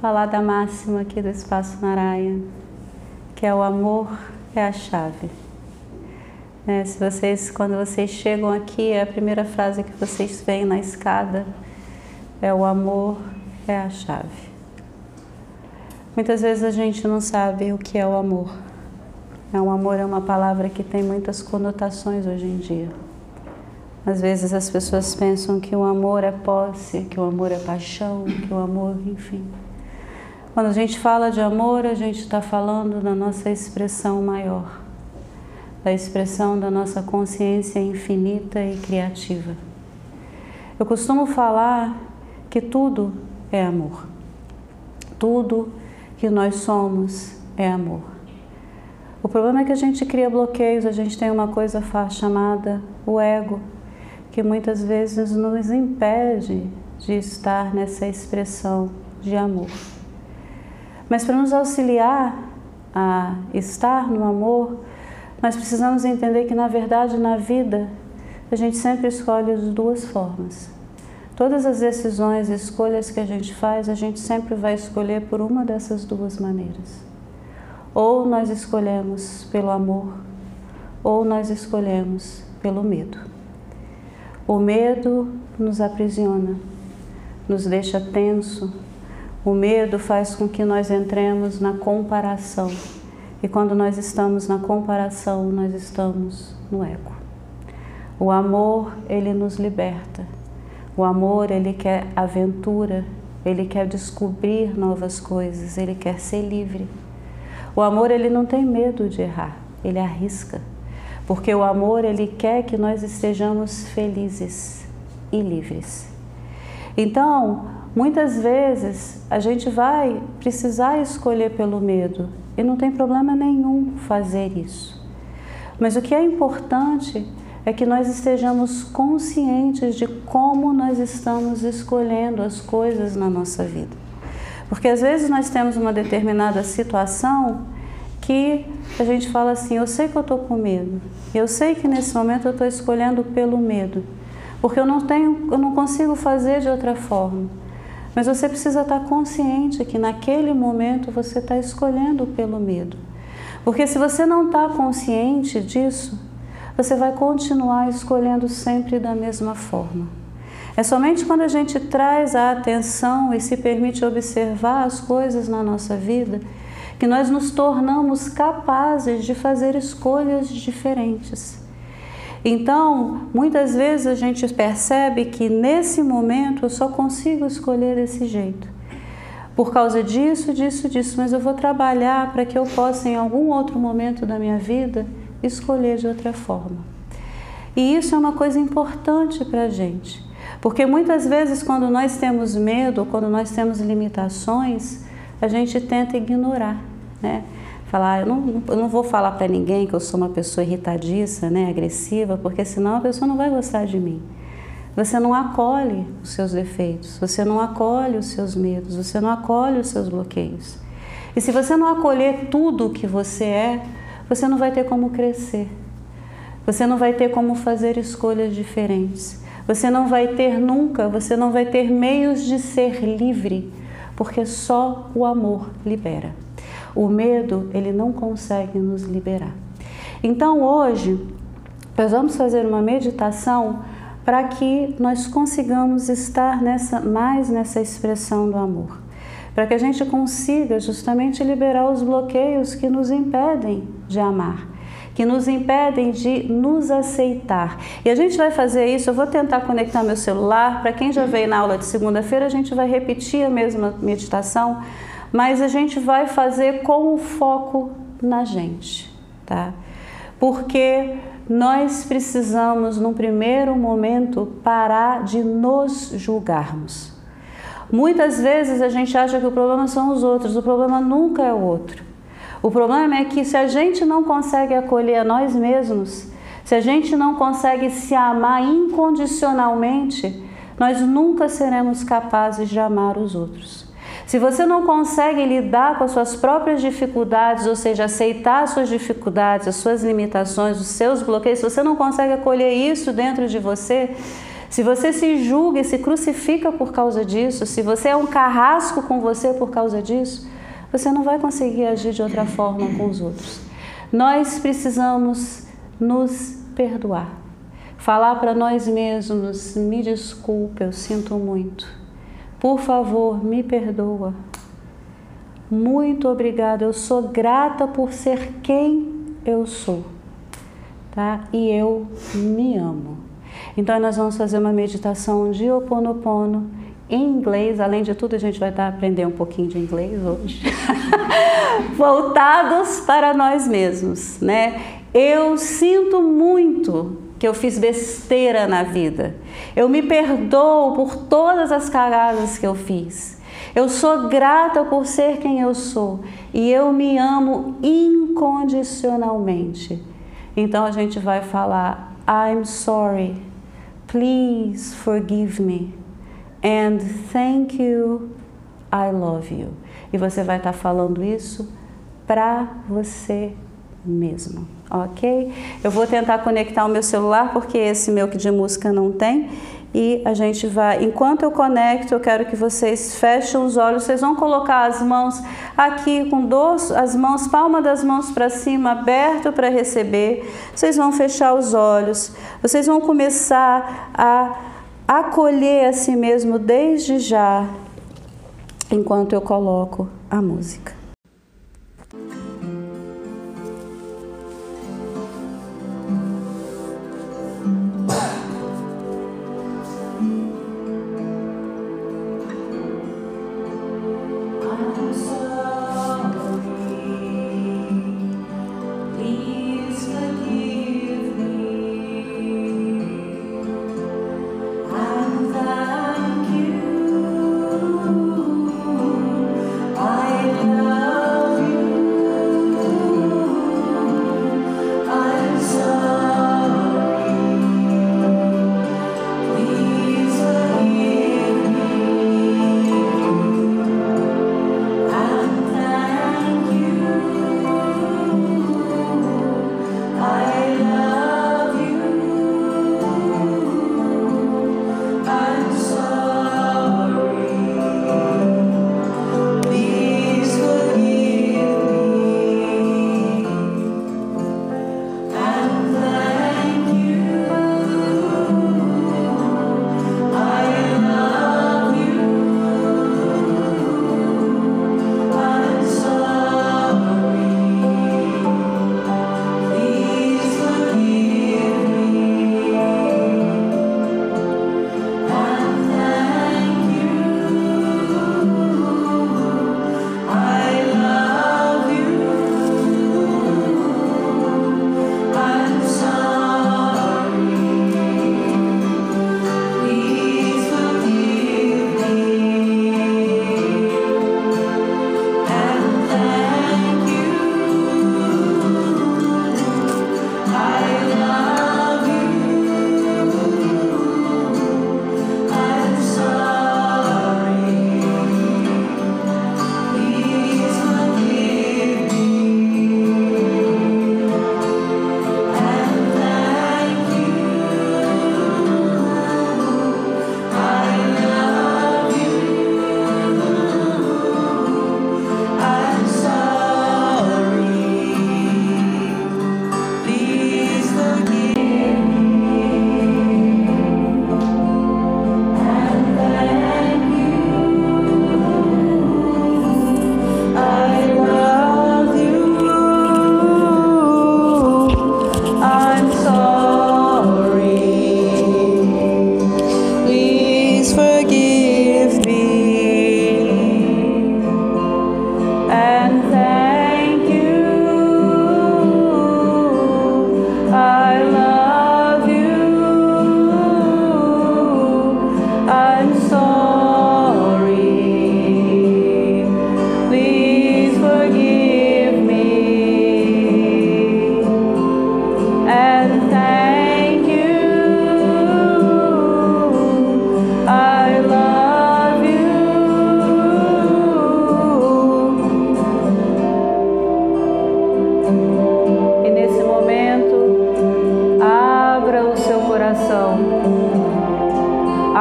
falar da máxima aqui do Espaço Naraya, que é o amor é a chave. É, se vocês, quando vocês chegam aqui, é a primeira frase que vocês veem na escada é o amor é a chave. Muitas vezes a gente não sabe o que é o amor. É, o amor é uma palavra que tem muitas conotações hoje em dia. Às vezes as pessoas pensam que o amor é posse, que o amor é paixão, que o amor, enfim. Quando a gente fala de amor, a gente está falando da nossa expressão maior, da expressão da nossa consciência infinita e criativa. Eu costumo falar que tudo é amor. Tudo que nós somos é amor. O problema é que a gente cria bloqueios, a gente tem uma coisa chamada o ego, que muitas vezes nos impede de estar nessa expressão de amor. Mas para nos auxiliar a estar no amor, nós precisamos entender que, na verdade, na vida, a gente sempre escolhe as duas formas. Todas as decisões e escolhas que a gente faz, a gente sempre vai escolher por uma dessas duas maneiras. Ou nós escolhemos pelo amor, ou nós escolhemos pelo medo. O medo nos aprisiona, nos deixa tenso, o medo faz com que nós entremos na comparação. E quando nós estamos na comparação, nós estamos no ego. O amor, ele nos liberta. O amor, ele quer aventura, ele quer descobrir novas coisas, ele quer ser livre. O amor, ele não tem medo de errar, ele arrisca. Porque o amor, ele quer que nós estejamos felizes e livres. Então, Muitas vezes a gente vai precisar escolher pelo medo e não tem problema nenhum fazer isso. Mas o que é importante é que nós estejamos conscientes de como nós estamos escolhendo as coisas na nossa vida. Porque às vezes nós temos uma determinada situação que a gente fala assim: eu sei que eu estou com medo, eu sei que nesse momento eu estou escolhendo pelo medo, porque eu não tenho, eu não consigo fazer de outra forma. Mas você precisa estar consciente que naquele momento você está escolhendo pelo medo. Porque se você não está consciente disso, você vai continuar escolhendo sempre da mesma forma. É somente quando a gente traz a atenção e se permite observar as coisas na nossa vida que nós nos tornamos capazes de fazer escolhas diferentes. Então, muitas vezes a gente percebe que nesse momento eu só consigo escolher desse jeito. Por causa disso, disso, disso, mas eu vou trabalhar para que eu possa, em algum outro momento da minha vida, escolher de outra forma. E isso é uma coisa importante para a gente, porque muitas vezes, quando nós temos medo, quando nós temos limitações, a gente tenta ignorar, né? Falar, eu não, eu não vou falar para ninguém que eu sou uma pessoa irritadiça, né, agressiva, porque senão a pessoa não vai gostar de mim. Você não acolhe os seus defeitos, você não acolhe os seus medos, você não acolhe os seus bloqueios. E se você não acolher tudo o que você é, você não vai ter como crescer. Você não vai ter como fazer escolhas diferentes. Você não vai ter nunca, você não vai ter meios de ser livre, porque só o amor libera. O medo, ele não consegue nos liberar. Então, hoje, nós vamos fazer uma meditação para que nós consigamos estar nessa, mais nessa expressão do amor. Para que a gente consiga justamente liberar os bloqueios que nos impedem de amar, que nos impedem de nos aceitar. E a gente vai fazer isso, eu vou tentar conectar meu celular. Para quem já veio na aula de segunda-feira, a gente vai repetir a mesma meditação mas a gente vai fazer com o foco na gente, tá? Porque nós precisamos, num primeiro momento, parar de nos julgarmos. Muitas vezes a gente acha que o problema são os outros, o problema nunca é o outro. O problema é que se a gente não consegue acolher a nós mesmos, se a gente não consegue se amar incondicionalmente, nós nunca seremos capazes de amar os outros. Se você não consegue lidar com as suas próprias dificuldades, ou seja, aceitar as suas dificuldades, as suas limitações, os seus bloqueios, se você não consegue acolher isso dentro de você, Se você se julga e se crucifica por causa disso, se você é um carrasco com você por causa disso, você não vai conseguir agir de outra forma com os outros. Nós precisamos nos perdoar. Falar para nós mesmos: me desculpe, eu sinto muito. Por favor, me perdoa. Muito obrigada, eu sou grata por ser quem eu sou, tá? E eu me amo. Então nós vamos fazer uma meditação de Ho Oponopono em inglês. Além de tudo, a gente vai estar aprendendo um pouquinho de inglês hoje. Voltados para nós mesmos, né? Eu sinto muito que eu fiz besteira na vida. Eu me perdoo por todas as cagadas que eu fiz. Eu sou grata por ser quem eu sou e eu me amo incondicionalmente. Então a gente vai falar: I'm sorry, please forgive me, and thank you, I love you. E você vai estar falando isso para você mesmo, ok? Eu vou tentar conectar o meu celular porque esse meu que de música não tem e a gente vai, enquanto eu conecto, eu quero que vocês fechem os olhos, vocês vão colocar as mãos aqui com dois, as mãos, palma das mãos para cima, aberto para receber. Vocês vão fechar os olhos. Vocês vão começar a acolher a si mesmo desde já, enquanto eu coloco a música.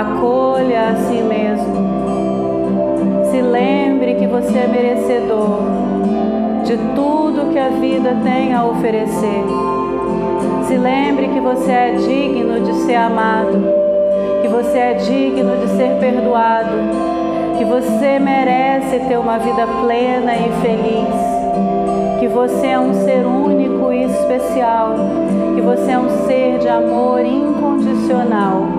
acolha a si mesmo. Se lembre que você é merecedor de tudo que a vida tem a oferecer. Se lembre que você é digno de ser amado, que você é digno de ser perdoado, que você merece ter uma vida plena e feliz, que você é um ser único e especial, que você é um ser de amor incondicional